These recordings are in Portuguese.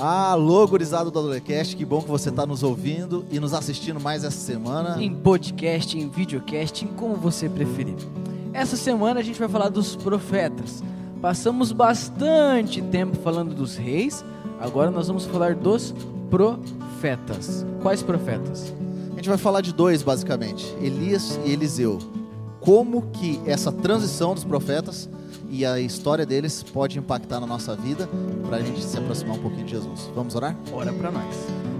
Alô, gurizado do Adolecast, que bom que você está nos ouvindo e nos assistindo mais essa semana. Em podcast, em videocast, em como você preferir. Essa semana a gente vai falar dos profetas. Passamos bastante tempo falando dos reis, agora nós vamos falar dos profetas. Quais profetas? A gente vai falar de dois, basicamente: Elias e Eliseu. Como que essa transição dos profetas e a história deles pode impactar na nossa vida para a gente se aproximar um pouquinho de Jesus. Vamos orar? Ora para nós.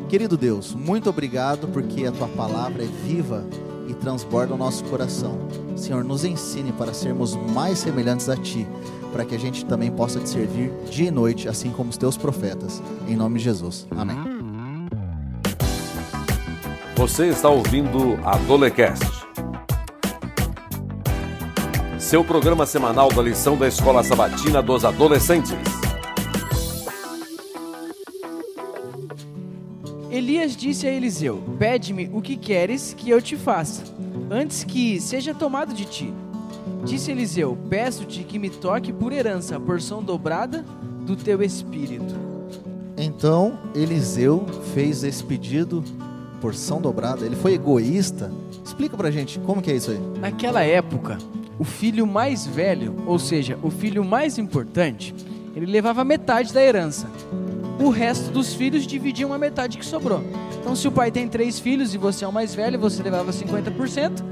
Querido Deus, muito obrigado porque a tua palavra é viva e transborda o nosso coração. Senhor, nos ensine para sermos mais semelhantes a ti, para que a gente também possa te servir dia e noite, assim como os teus profetas. Em nome de Jesus. Amém. Você está ouvindo a Dolecast seu programa semanal da lição da Escola Sabatina dos Adolescentes. Elias disse a Eliseu: Pede-me o que queres que eu te faça, antes que seja tomado de ti. Disse Eliseu: Peço-te que me toque por herança a porção dobrada do teu espírito. Então Eliseu fez esse pedido, porção dobrada. Ele foi egoísta. Explica pra gente como que é isso aí. Naquela época, o filho mais velho, ou seja, o filho mais importante, ele levava metade da herança. O resto dos filhos dividiam a metade que sobrou. Então, se o pai tem três filhos e você é o mais velho, você levava 50%.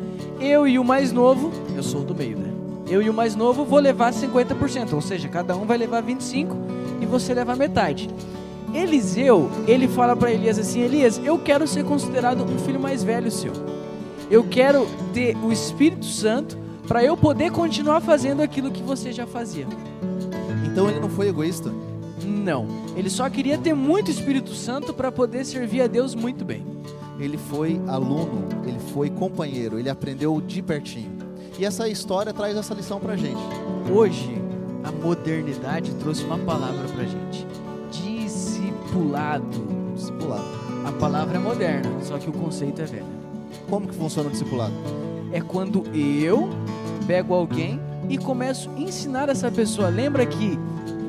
Eu e o mais novo, eu sou do meio, né? Eu e o mais novo vou levar 50%, ou seja, cada um vai levar 25 e você leva metade. Eliseu, ele fala para Elias assim: Elias, eu quero ser considerado um filho mais velho seu. Eu quero ter o Espírito Santo para eu poder continuar fazendo aquilo que você já fazia. Então ele não foi egoísta? Não. Ele só queria ter muito Espírito Santo para poder servir a Deus muito bem. Ele foi aluno, ele foi companheiro, ele aprendeu de pertinho. E essa história traz essa lição para gente. Hoje, a modernidade trouxe uma palavra para gente: discipulado. Discipulado. A palavra é moderna, só que o conceito é velho. Como que funciona o discipulado? É quando eu pego alguém e começo a ensinar essa pessoa. Lembra que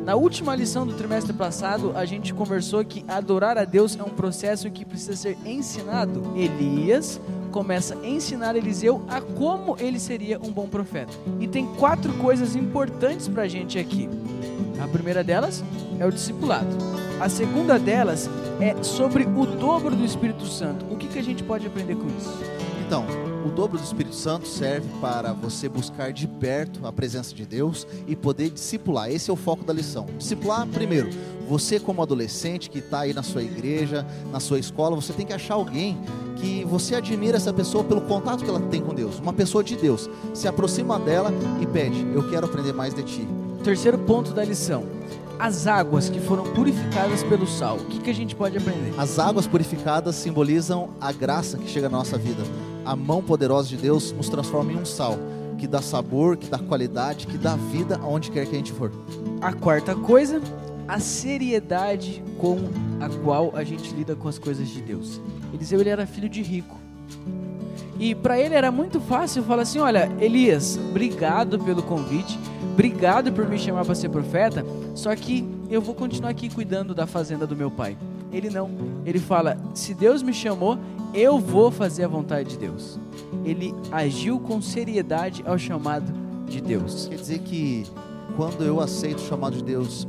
na última lição do trimestre passado a gente conversou que adorar a Deus é um processo que precisa ser ensinado? Elias começa a ensinar Eliseu a como ele seria um bom profeta. E tem quatro coisas importantes para a gente aqui. A primeira delas é o discipulado. A segunda delas é sobre o dobro do Espírito Santo. O que, que a gente pode aprender com isso? Então, o dobro do Espírito Santo serve para você buscar de perto a presença de Deus e poder discipular. Esse é o foco da lição. Discipular, primeiro, você como adolescente que está aí na sua igreja, na sua escola, você tem que achar alguém que você admira essa pessoa pelo contato que ela tem com Deus. Uma pessoa de Deus. Se aproxima dela e pede: Eu quero aprender mais de ti. Terceiro ponto da lição as águas que foram purificadas pelo sal. O que, que a gente pode aprender? As águas purificadas simbolizam a graça que chega na nossa vida. A mão poderosa de Deus nos transforma em um sal que dá sabor, que dá qualidade, que dá vida aonde quer que a gente for. A quarta coisa, a seriedade com a qual a gente lida com as coisas de Deus. Eliseu ele era filho de rico. E para ele era muito fácil falar assim: olha, Elias, obrigado pelo convite, obrigado por me chamar para ser profeta, só que eu vou continuar aqui cuidando da fazenda do meu pai. Ele não. Ele fala: se Deus me chamou, eu vou fazer a vontade de Deus. Ele agiu com seriedade ao chamado de Deus. Quer dizer que quando eu aceito o chamado de Deus,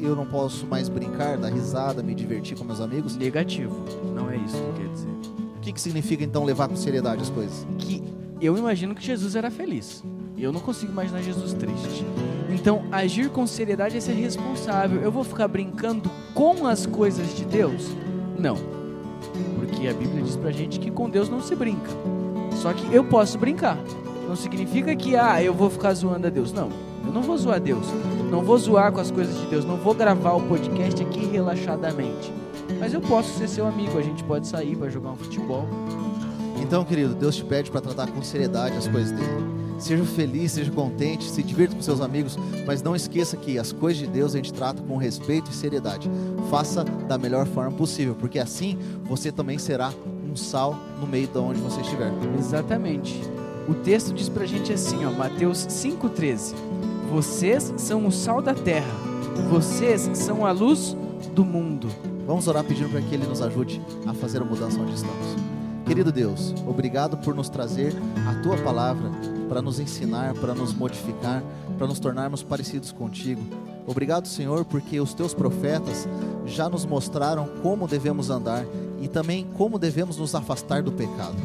eu não posso mais brincar, dar risada, me divertir com meus amigos? Negativo. Não é isso que quer dizer. O que, que significa então levar com seriedade as coisas? Que eu imagino que Jesus era feliz. Eu não consigo imaginar Jesus triste. Então, agir com seriedade é ser responsável. Eu vou ficar brincando com as coisas de Deus? Não. Porque a Bíblia diz pra gente que com Deus não se brinca. Só que eu posso brincar. Não significa que, ah, eu vou ficar zoando a Deus. Não. Eu não vou zoar a Deus. Não vou zoar com as coisas de Deus. Não vou gravar o podcast aqui relaxadamente. Mas eu posso ser seu amigo. A gente pode sair para jogar um futebol. Então, querido, Deus te pede para tratar com seriedade as coisas dele. Seja feliz, seja contente, se divirta com seus amigos, mas não esqueça que as coisas de Deus a gente trata com respeito e seriedade. Faça da melhor forma possível, porque assim você também será um sal no meio de onde você estiver. Exatamente. O texto diz pra gente assim, ó, Mateus 5:13. Vocês são o sal da terra. Vocês são a luz do mundo. Vamos orar pedindo para que Ele nos ajude a fazer a mudança onde estamos. Querido Deus, obrigado por nos trazer a Tua palavra para nos ensinar, para nos modificar, para nos tornarmos parecidos contigo. Obrigado, Senhor, porque os Teus profetas já nos mostraram como devemos andar e também como devemos nos afastar do pecado.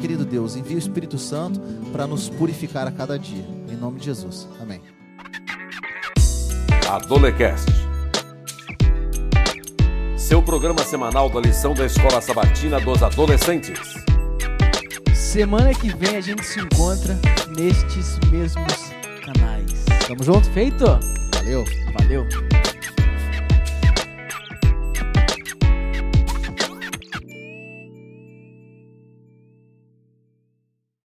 Querido Deus, envia o Espírito Santo para nos purificar a cada dia. Em nome de Jesus. Amém. Adolecast. Seu programa semanal da lição da Escola Sabatina dos Adolescentes. Semana que vem a gente se encontra nestes mesmos canais. Tamo junto? Feito? Valeu. Valeu.